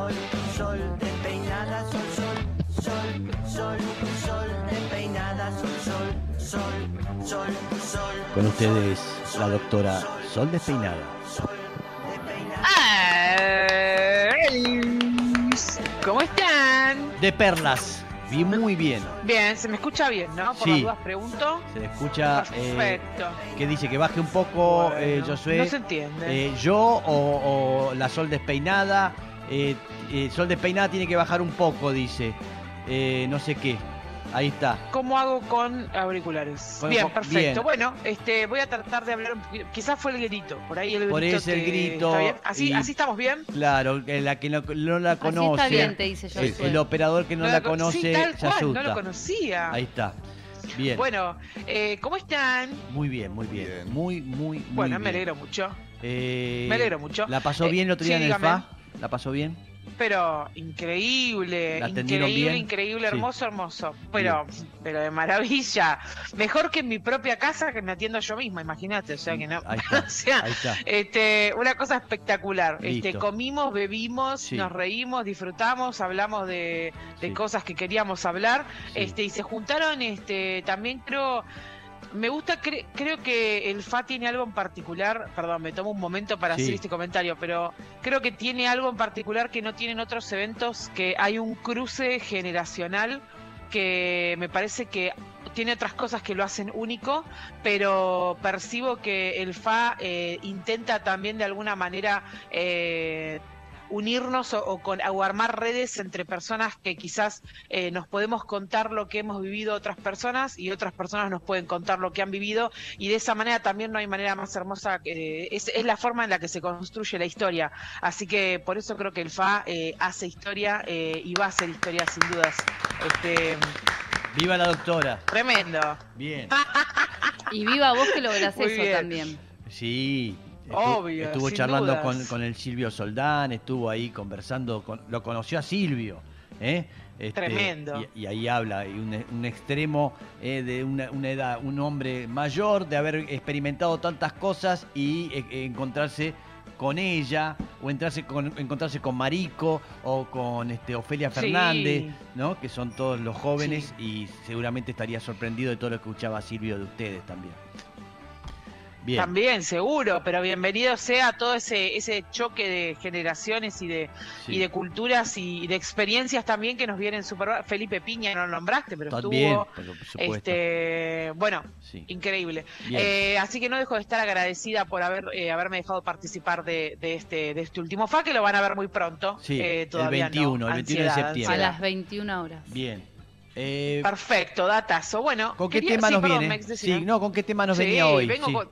sol, sol, despeinada, sol, sol, sol, sol, sol, despeinada, sol, sol, sol, sol, sol. Con ustedes, la doctora Sol Despeinada. ¿Cómo están? De perlas. Vi muy bien. Bien, se me escucha bien, ¿no? Por Sí. las dudas pregunto. Se escucha eh, Perfecto. que dice que baje un poco, Bueno, eh, Josué. No se entiende. Eh, yo o, o la Sol Despeinada. Eh, eh, Sol Despeinada tiene que bajar un poco, dice. Eh, no sé qué. Ahí está. ¿Cómo hago con auriculares? Bien, perfecto. bien. Bueno, este, voy a tratar de hablar un poquito. Quizás fue el grito, por ahí el grito. Por ahí es el grito ¿está bien? ¿Así, y- ¿Así estamos bien? Claro, la que no, no la Así conoce. está bien, te dice el, Josué. el operador que no, la con- conoce sí, tal se asusta. no lo conocía. Ahí está. Bien. Bueno, eh, ¿cómo están? Muy bien, muy bien. Muy, muy, muy Bueno, bien. me alegro mucho. Eh, Me alegro mucho. ¿La pasó Eh, bien el otro sí, día en el dígame. FA? ¿La pasó bien? Pero increíble, ¿La atendieron increíble, bien? increíble, Sí. hermoso, hermoso. Pero, pero de maravilla. Mejor que en mi propia casa que me atiendo yo misma, imagínate. O sea que no. Ahí está. o sea, Ahí está. este, una cosa espectacular. Este, comimos, bebimos, Sí. nos reímos, disfrutamos, hablamos de, de Sí. cosas que queríamos hablar. Este, y se juntaron, este, también creo. Me gusta, cre- creo que el FA tiene algo en particular, perdón, me tomo un momento para Sí. hacer este comentario, pero creo que tiene algo en particular que no tienen otros eventos, que hay un cruce generacional que me parece que tiene otras cosas que lo hacen único, pero percibo que el FA eh, intenta también de alguna manera eh, unirnos o, o con, o armar redes entre personas que quizás eh, nos podemos contar lo que hemos vivido otras personas y otras personas nos pueden contar lo que han vivido y de esa manera también no hay manera más hermosa, que es, es la forma en la que se construye la historia. Así que por eso creo que el FA eh, hace historia eh, y va a hacer historia sin dudas. Este, Viva la doctora. tremendo. Bien. Y viva vos que lográs Muy eso bien. también. Sí. Obvio, Estuvo charlando dudas. con, con el Silvio Soldán, estuvo ahí conversando, con, lo conoció a Silvio. ¿eh? Este, Tremendo. Y, y ahí habla, y un, un extremo eh, de una, una edad, un hombre mayor, de haber experimentado tantas cosas y eh, encontrarse con ella, o entrarse con, encontrarse con Marico, o con este, Ofelia Sí. Fernández, ¿no? que son todos los jóvenes, y seguramente estaría sorprendido de todo lo que escuchaba Silvio de ustedes también. Bien. También, seguro, pero bienvenido sea todo ese, ese choque de generaciones y de, Sí. y de culturas y de experiencias también que nos vienen super Felipe Piña no lo nombraste, pero También, estuvo. por. Este, bueno, Sí. increíble. Eh, así que no dejo de estar agradecida por haber eh, haberme dejado participar de, de este de este último FA, que lo van a ver muy pronto. Sí, Eh, el todavía no. 21, el 21 de Ansiedad, septiembre. A las 21 horas. Bien. Eh, Perfecto, datazo. Bueno, ¿Con qué quería- tema sí, nos perdón, viene? Mex. Sí, no, ¿con qué tema nos Sí, venía hoy? Vengo, Sí. con,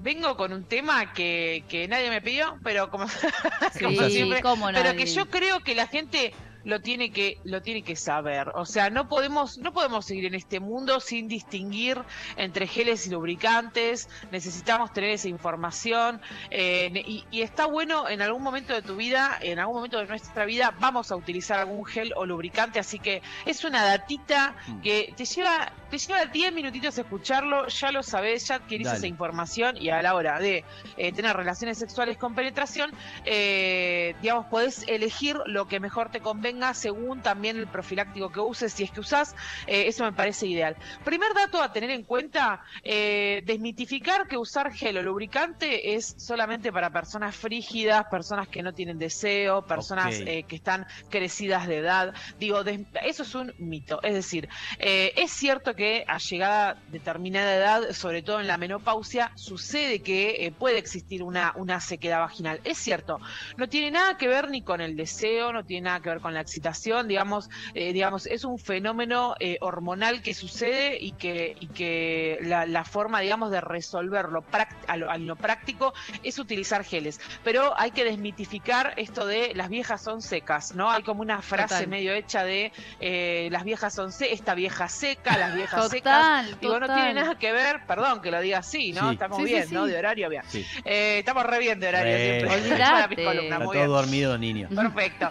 vengo con un tema que, que nadie me pidió, pero como, siempre, pero que yo creo que la gente lo tiene que lo tiene que saber. O sea, no podemos no podemos seguir en este mundo sin distinguir entre geles y lubricantes. Necesitamos tener esa información eh, y, y está bueno en algún momento de tu vida, en algún momento de nuestra vida, vamos a utilizar algún gel o lubricante. Así que es una datita Mm. que te lleva te lleva 10 minutitos escucharlo, ya lo sabes, ya adquirís esa información y a la hora de eh, tener relaciones sexuales con penetración, eh, digamos, podés elegir lo que mejor te convenga según también el profiláctico que uses, si es que usás, eh, eso me parece ideal. Primer dato a tener en cuenta, eh, desmitificar que usar gel o lubricante es solamente para personas frígidas, personas que no tienen deseo, personas eh, que están crecidas de edad. Digo, des- eso es un mito. Es decir, eh, es cierto que a llegada determinada edad, sobre todo en la menopausia, sucede que puede existir una, una sequedad vaginal. Es cierto, no tiene nada que ver ni con el deseo, no tiene nada que ver con la excitación, digamos, eh, digamos, es un fenómeno eh, hormonal que sucede y que, y que la, la forma, digamos, de resolverlo a lo, a lo práctico es utilizar geles. Pero hay que desmitificar esto de las viejas son secas, ¿no? Hay como una frase Total. medio hecha de eh, las viejas son secas, esta vieja seca, las viejas secas. Total, Digo, no tiene nada que ver, perdón que lo diga así, ¿no? Sí. Estamos Sí, bien, sí. ¿no? De horario, bien. Sí. Eh, estamos re bien de horario Re. siempre. Olvidate. Está todo bien. dormido, niño. Perfecto.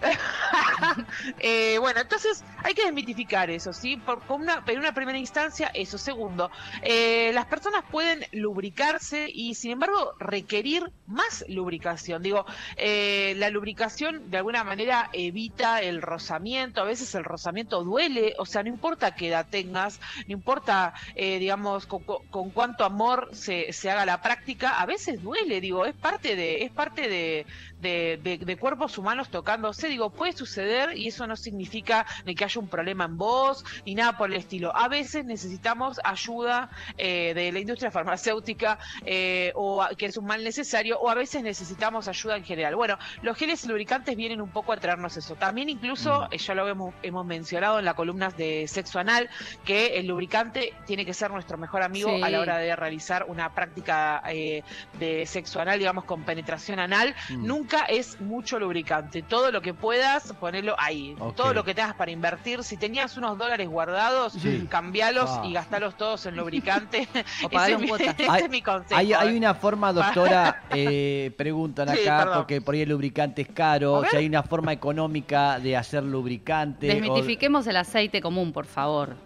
Eh, bueno, entonces hay que desmitificar eso, ¿sí? Por, con una, en una primera instancia, eso. Segundo, eh, las personas pueden lubricarse y, sin embargo, requerir más lubricación. Digo, eh, la lubricación de alguna manera evita el rozamiento, a veces el rozamiento duele, o sea, no importa qué edad tengas, no importa, eh, digamos, con, con- con cuánto amor se, se haga la práctica, a veces duele, digo, es parte de, es parte de, de, de- de cuerpos humanos tocándose, digo, puede suceder y eso no significa ni que haya un problema en vos, ni nada por el estilo. A veces necesitamos ayuda eh, de la industria farmacéutica eh, o a- que es un mal necesario, o a veces necesitamos ayuda en general. Bueno, los geles lubricantes vienen un poco a traernos eso. También incluso, Mm. eh, ya lo hemos, hemos mencionado en las columnas de sexo anal, que el lubricante tiene que ser nuestro mejor amigo Sí. a la hora de realizar una práctica de sexo anal, digamos, con penetración anal. Mm. Nunca es mucho lubricante. Todo lo que puedas, ponerlo ahí. Todo lo que tengas para invertir. Si tenías unos dólares guardados, Sí. cambialos Ah. y gastalos todos en lubricante. O Ese mi- ese Hay- es mi consejo. Hay, hay ¿eh? una forma, doctora, eh, preguntan Sí, acá, perdón. porque por ahí el lubricante es caro, si hay una forma económica de hacer lubricante. o- Desmitifiquemos el aceite común, por favor.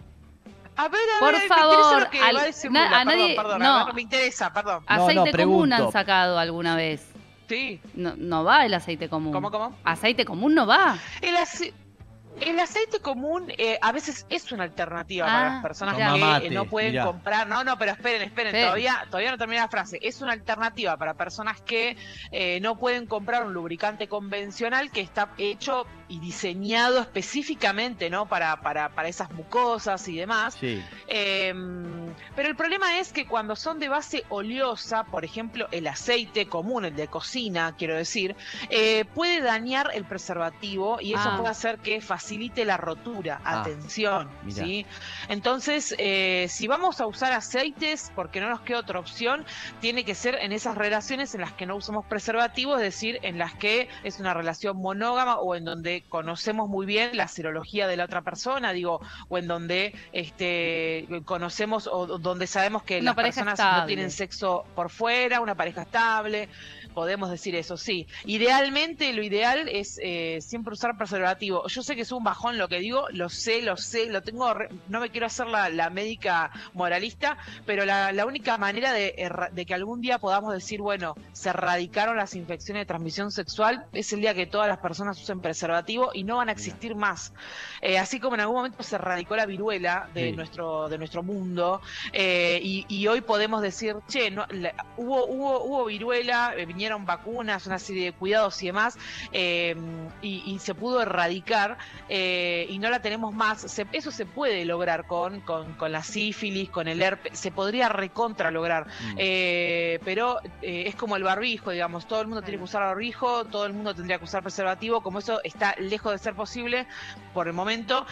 A ver, a Por ver, me interesa favor, lo que al- va a decir na- a nadie- perdón, perdón, no. a ver, me interesa, perdón. No, no, Aceite común han sacado alguna vez. Sí. No, no va el aceite común. ¿Cómo, cómo? Aceite común no va. El, ace- el aceite común eh, a veces es una alternativa Ah, para las personas mirá. que eh, no pueden mirá. comprar. No, no, pero esperen, esperen, Sí. todavía, todavía no terminé la frase. Es una alternativa para personas que eh, no pueden comprar un lubricante convencional que está hecho y diseñado específicamente, ¿no? Para, para, para esas mucosas y demás. Sí, Eh, pero el problema es que cuando son de base oleosa, por ejemplo, el aceite común, el de cocina, quiero decir, eh, puede dañar el preservativo y eso Ah. puede hacer que facilite la rotura. Ah, Atención, mirá. ¿sí? Entonces, eh, si vamos a usar aceites, porque no nos queda otra opción, tiene que ser en esas relaciones en las que no usamos preservativo, es decir, en las que es una relación monógama o en donde conocemos muy bien la serología de la otra persona, digo, o en donde este conocemos o o donde sabemos que Una las personas no tienen sexo por fuera, una pareja estable, podemos decir eso, sí. Idealmente, lo ideal es eh, siempre usar preservativo. Yo sé que es un bajón lo que digo, lo sé, lo sé, lo tengo, re- no me quiero hacer la, la médica moralista, pero la, la única manera de, que algún día podamos decir, bueno, se erradicaron las infecciones de transmisión sexual, es el día que todas las personas usen preservativo y no van a existir más. Eh, así como en algún momento se erradicó la viruela de Sí. nuestro de nuestro mundo eh, y, y hoy podemos decir, che, no, la- hubo, hubo, hubo viruela, eh, vinieron vacunas, una serie de cuidados y demás, eh, y, y se pudo erradicar y no la tenemos más. Se- eso se puede lograr con, con, con la sífilis, con el herpes, se podría recontra lograr. Mm. Pero es como el barbijo, digamos, todo el mundo tiene que usar barbijo, todo el mundo tendría que usar preservativo, como eso está lejos de ser posible por el momento,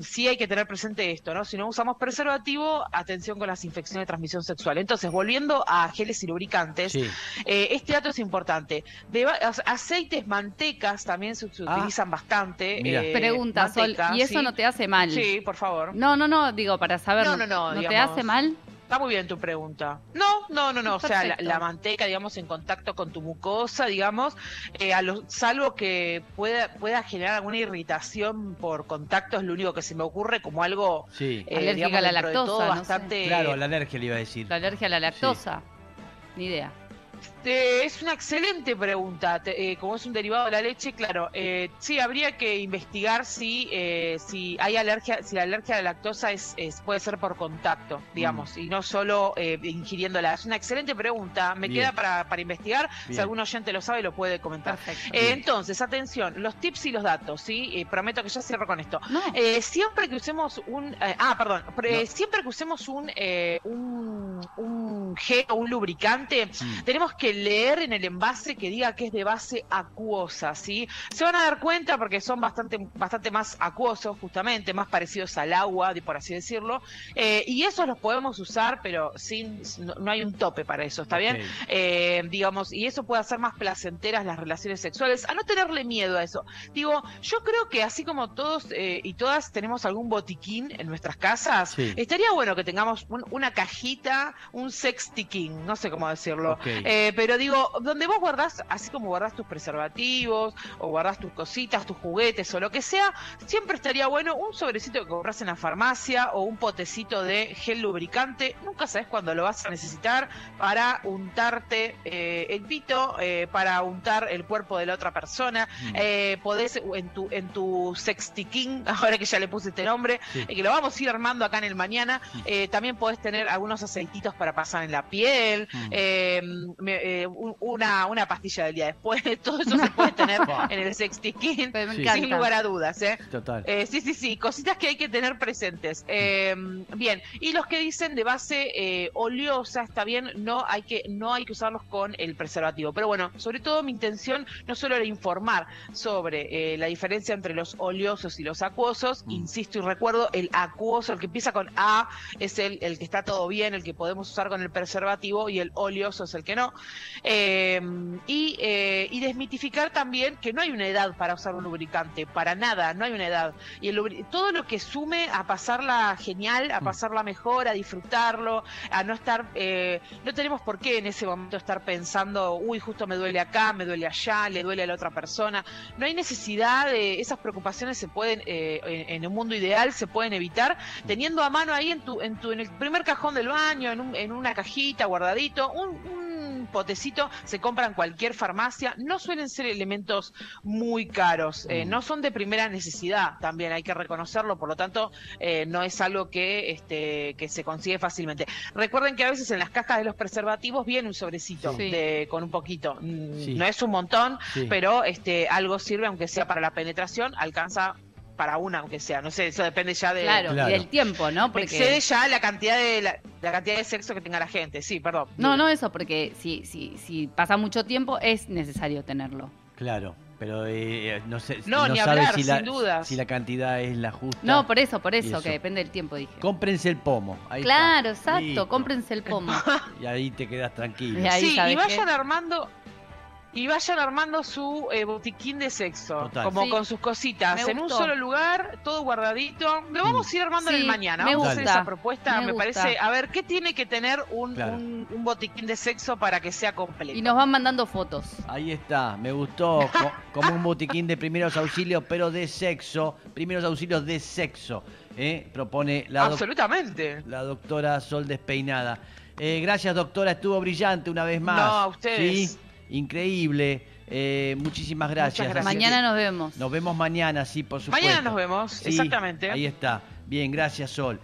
sí hay que tener presente esto, ¿no? Si no usamos preservativo, atención con las infecciones de transmisión sexual. Entonces, volviendo a geles y lubricantes, sí. eh, este dato es importante. De aceites, mantecas también se, se Ah, utilizan bastante. eh, Pregunta, Sol, ¿y eso ¿sí? no te hace mal? Sí, por favor. No, no, no, digo, para saber. No, no, no, te digamos- hace mal? Está muy bien tu pregunta. No, no, no, no. O sea, la, manteca, digamos, en contacto con tu mucosa, digamos, eh, a lo- salvo que pueda, pueda generar alguna irritación por contacto, es lo único que se me ocurre como algo, Sí. eh, Alérgica digamos, a la lactosa, todo no bastante. Claro, la alergia le iba a decir. La alergia a la lactosa. Ni idea. Eh, es una excelente pregunta. Te- eh, como es un derivado de la leche, claro, eh, sí habría que investigar si eh, si hay alergia, si la alergia a la lactosa es, es- puede ser por contacto, digamos, y no solo eh, ingiriéndola. Es una excelente pregunta. Me Bien. queda para, para investigar. Si algún oyente lo sabe, lo puede comentar. Eh, entonces, atención, los tips y los datos, ¿sí? Eh, prometo que ya cierro con esto. No. Eh, siempre que usemos un. eh, ah, perdón. pre- No. Siempre que usemos un, eh, un, un gel o un lubricante, Mm. tenemos que leer en el envase que diga que es de base acuosa, ¿sí? Se van a dar cuenta porque son bastante, bastante más acuosos, justamente, más parecidos al agua, por así decirlo. Eh, y esos los podemos usar, pero sin no, no hay un tope para eso, ¿está bien? Eh, digamos, y eso puede hacer más placenteras las relaciones sexuales, a no tenerle miedo a eso. Digo, yo creo que así como todos eh, y todas tenemos algún botiquín en nuestras casas, Sí. estaría bueno que tengamos un- una cajita un sextiquín, no sé cómo decirlo. Eh, pero digo, donde vos guardás, así como guardás tus preservativos, o guardás tus cositas, tus juguetes, o lo que sea, siempre estaría bueno un sobrecito que compras en la farmacia, o un potecito de gel lubricante. Nunca sabes cuándo lo vas a necesitar para untarte eh, el pito, eh, para untar el cuerpo de la otra persona. Mm. Podés en tu, en tu sextiquín, ahora que ya le puse este nombre, Sí. que lo vamos a ir armando acá en el mañana, eh, también podés tener algunos aceititos para pasar en la piel, Mm. eh, me- eh, un- una, una pastilla del día después, todo eso se puede tener en el sextiquín, Sí. sin lugar a dudas, ¿eh? Total. Eh, sí, sí, sí, cositas que hay que tener presentes. Eh, bien, y los que dicen de base eh, oleosa, está bien, no hay que no hay que usarlos con el preservativo. Pero bueno, sobre todo mi intención no solo era informar sobre eh, la diferencia entre los oleosos y los acuosos, Mm. insisto y recuerdo, el acuoso, el que empieza con A, es el, el que está todo bien, el que podemos usar con el preservativo, y el oleoso es el que no. Eh, y, eh, y desmitificar también que no hay una edad para usar un lubricante, para nada, no hay una edad. Y el todo lo que sume a pasarla genial, a Mm. pasarla mejor, a disfrutarlo, a no estar, eh, no tenemos por qué en ese momento estar pensando, uy, justo me duele acá, me duele allá, le duele a la otra persona. No hay necesidad de, esas preocupaciones se pueden, eh, en, en un mundo ideal, se pueden evitar teniendo a mano ahí en tu, en tu, en el primer cajón del baño, en, un- en una cajita guardadito, un, un potecito, se compra en cualquier farmacia, no suelen ser elementos muy caros, eh, Mm. no son de primera necesidad, también hay que reconocerlo, por lo tanto, eh, no es algo que, este, que se consigue fácilmente. Recuerden que a veces en las cajas de los preservativos viene un sobrecito Sí. de, con un poquito, Mm, Sí. no es un montón, Sí. pero este, algo sirve, aunque sea para la penetración, alcanza para una, aunque sea, no sé, eso depende ya de... Claro, Claro. y del tiempo, ¿no? Porque... Excede ya la cantidad de la, la cantidad de sexo que tenga la gente. Sí, perdón. No, no eso, porque si, si, si pasa mucho tiempo es necesario tenerlo. Claro, pero eh, no sé, No, ni sabe hablar, si la, sin dudas. si la cantidad es la justa. No, por eso, por eso, eso. que depende del tiempo, dije. Cómprense el pomo. ahí está. Claro, exacto, Listo. cómprense el pomo. Y ahí te quedas tranquilo. Y ahí, sí, y ¿sabes vayan qué? armando y vayan armando su eh, botiquín de sexo, Total. como Sí. con sus cositas, Me en un solo lugar, todo guardadito. Lo vamos a ir armando en el mañana. me Vamos a hacer gusta, esa propuesta. me parece, a ver, ¿qué tiene que tener un, Claro. un- un botiquín de sexo para que sea completo? Y nos van mandando fotos. Ahí está, me gustó. co- como un botiquín de primeros auxilios, pero de sexo. Primeros auxilios de sexo. ¿eh? Propone la, doc- Absolutamente. la doctora Sol Despeinada. Eh, gracias, doctora. Estuvo brillante una vez más. No, a ustedes. Sí, increíble. Eh, muchísimas gracias. Gracias. Mañana nos vemos. Nos vemos mañana, sí, por supuesto. Mañana nos vemos, Sí, exactamente. Ahí está. Bien, gracias, Sol.